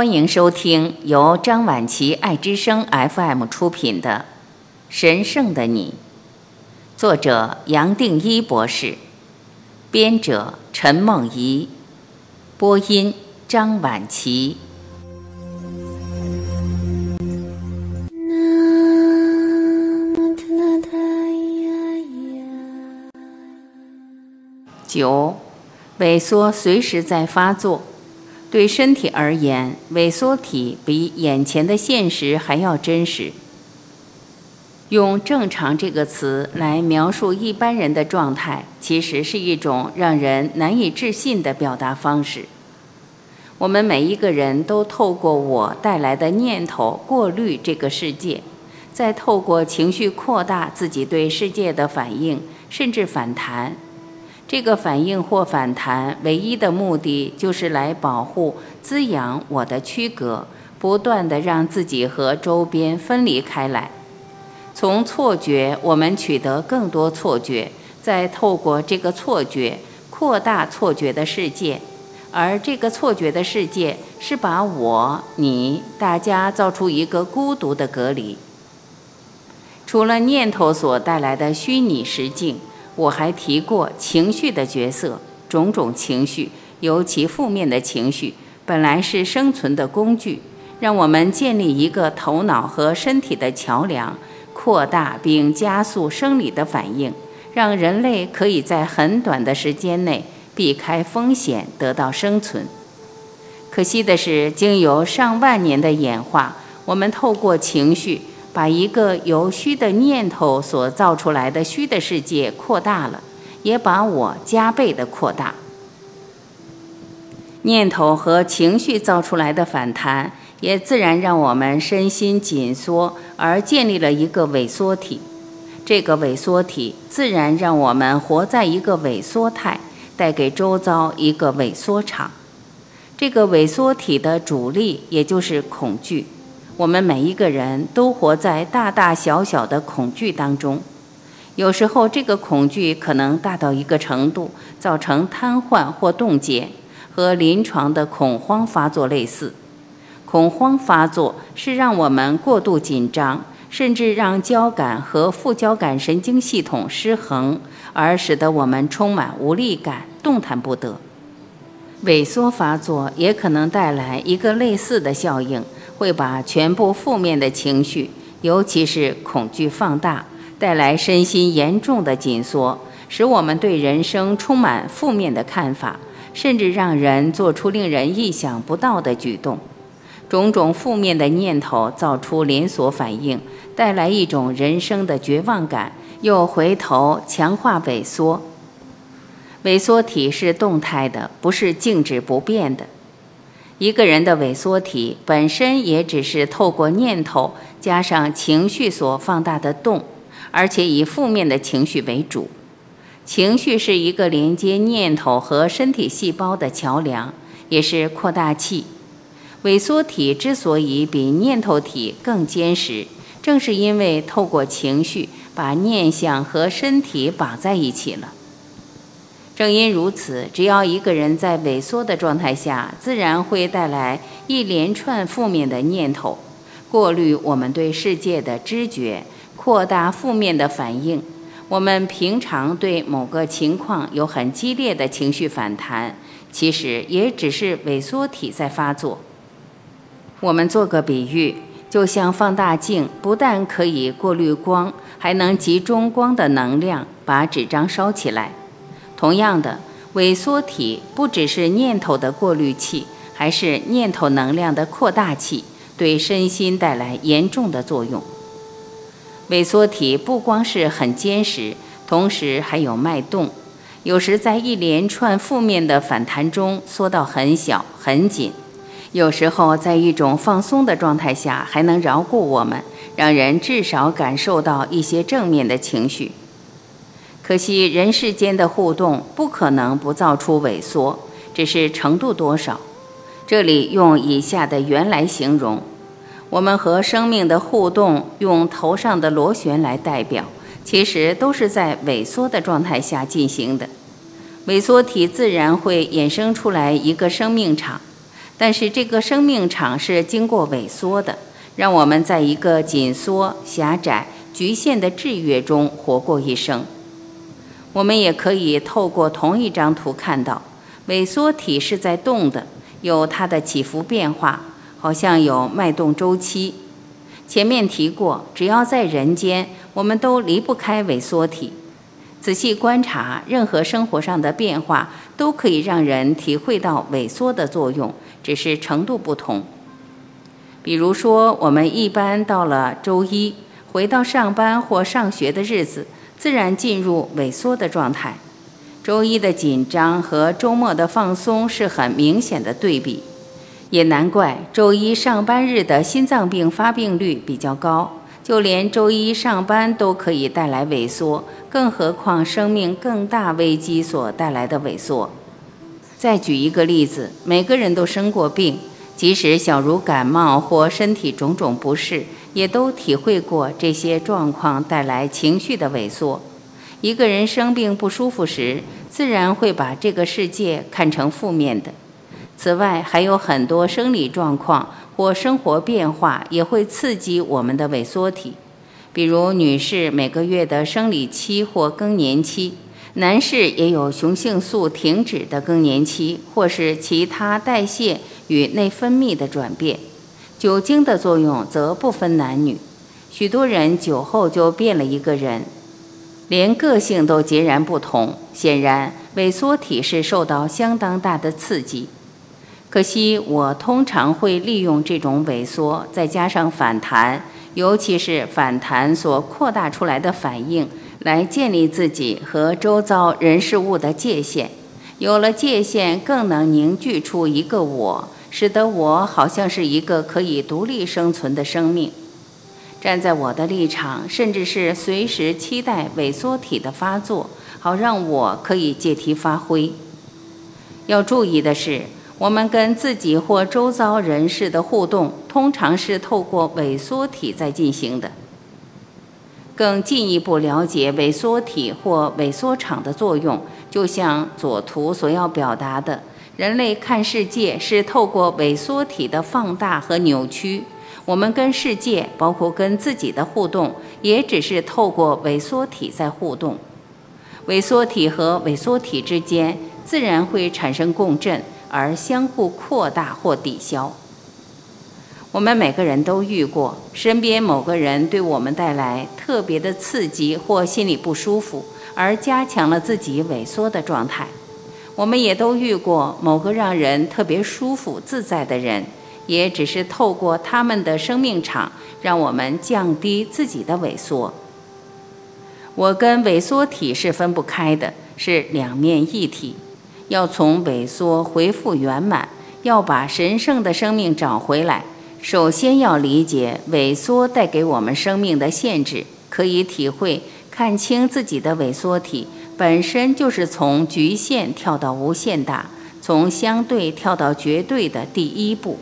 欢迎收听由张晚琪爱之声 FM 出品的《神圣的你》，作者杨定一博士，编者陈梦怡，播音张晚琪。九，萎缩随时在发作。对身体而言，萎缩体比眼前的现实还要真实。用“正常”这个词来描述一般人的状态，其实是一种让人难以置信的表达方式。我们每一个人都透过我带来的念头过滤这个世界，再透过情绪扩大自己对世界的反应，甚至反弹。这个反应或反弹，唯一的目的就是来保护、滋养我的区隔，不断的让自己和周边分离开来。从错觉，我们取得更多错觉，再透过这个错觉扩大错觉的世界，而这个错觉的世界是把我、你、大家造出一个孤独的隔离。除了念头所带来的虚拟实境。我还提过情绪的角色，种种情绪，尤其负面的情绪，本来是生存的工具，让我们建立一个头脑和身体的桥梁，扩大并加速生理的反应，让人类可以在很短的时间内避开风险，得到生存。可惜的是，经由上万年的演化，我们透过情绪。把一个由虚的念头所造出来的虚的世界扩大了，也把我加倍的扩大。念头和情绪造出来的反弹，也自然让我们身心紧缩，而建立了一个萎缩体。这个萎缩体自然让我们活在一个萎缩态，带给周遭一个萎缩场。这个萎缩体的主力，也就是恐惧。我们每一个人都活在大大小小的恐惧当中，有时候这个恐惧可能大到一个程度，造成瘫痪或冻结，和临床的恐慌发作类似。恐慌发作是让我们过度紧张，甚至让交感和副交感神经系统失衡，而使得我们充满无力感，动弹不得。萎缩发作也可能带来一个类似的效应。会把全部负面的情绪，尤其是恐惧放大，带来身心严重的紧缩，使我们对人生充满负面的看法，甚至让人做出令人意想不到的举动。种种负面的念头造出连锁反应，带来一种人生的绝望感，又回头强化萎缩。萎缩体是动态的，不是静止不变的。一个人的萎缩体本身也只是透过念头加上情绪所放大的动，而且以负面的情绪为主。情绪是一个连接念头和身体细胞的桥梁，也是扩大器。萎缩体之所以比念头体更坚实，正是因为透过情绪把念想和身体绑在一起了。正因如此，只要一个人在萎缩的状态下，自然会带来一连串负面的念头，过滤我们对世界的知觉，扩大负面的反应。我们平常对某个情况有很激烈的情绪反弹，其实也只是萎缩体在发作。我们做个比喻，就像放大镜，不但可以过滤光，还能集中光的能量，把纸张烧起来。同样的，萎缩体不只是念头的过滤器，还是念头能量的扩大器，对身心带来严重的作用。萎缩体不光是很坚实，同时还有脉动，有时在一连串负面的反弹中缩到很小很紧，有时候在一种放松的状态下还能饶过我们，让人至少感受到一些正面的情绪。可惜人世间的互动不可能不造出萎缩，只是程度多少。这里用以下的原来形容：我们和生命的互动，用头上的螺旋来代表，其实都是在萎缩的状态下进行的。萎缩体自然会衍生出来一个生命场，但是这个生命场是经过萎缩的，让我们在一个紧缩、狭窄、局限的制约中活过一生。我们也可以透过同一张图看到，萎缩体是在动的，有它的起伏变化，好像有脉动周期。前面提过，只要在人间，我们都离不开萎缩体。仔细观察，任何生活上的变化都可以让人体会到萎缩的作用，只是程度不同。比如说，我们一般到了周一，回到上班或上学的日子，自然进入萎缩的状态。周一的紧张和周末的放松是很明显的对比，也难怪周一上班日的心脏病发病率比较高。就连周一上班都可以带来萎缩，更何况生命更大危机所带来的萎缩。再举一个例子，每个人都生过病，即使小如感冒或身体种种不适，也都体会过这些状况带来情绪的萎缩。一个人生病不舒服时，自然会把这个世界看成负面的。此外，还有很多生理状况。或生活变化也会刺激我们的萎缩体，比如女士每个月的生理期或更年期，男士也有雄性素停止的更年期，或是其他代谢与内分泌的转变。酒精的作用则不分男女，许多人酒后就变了一个人，连个性都截然不同。显然，萎缩体是受到相当大的刺激。可惜，我通常会利用这种萎缩，再加上反弹，尤其是反弹所扩大出来的反应，来建立自己和周遭人事物的界限。有了界限，更能凝聚出一个我，使得我好像是一个可以独立生存的生命。站在我的立场，甚至是随时期待萎缩体的发作，好让我可以借题发挥。要注意的是。我们跟自己或周遭人士的互动，通常是透过萎缩体在进行的。更进一步了解萎缩体或萎缩场的作用，就像左图所要表达的，人类看世界是透过萎缩体的放大和扭曲。我们跟世界，包括跟自己的互动，也只是透过萎缩体在互动。萎缩体和萎缩体之间，自然会产生共振。而相互扩大或抵消。我们每个人都遇过身边某个人对我们带来特别的刺激或心里不舒服，而加强了自己萎缩的状态。我们也都遇过某个让人特别舒服自在的人，也只是透过他们的生命场，让我们降低自己的萎缩。我跟萎缩体是分不开的，是两面一体。要从萎缩恢复圆满，要把神圣的生命找回来，首先要理解萎缩带给我们生命的限制，可以体会看清自己的萎缩体本身就是从局限跳到无限大，从相对跳到绝对的第一步。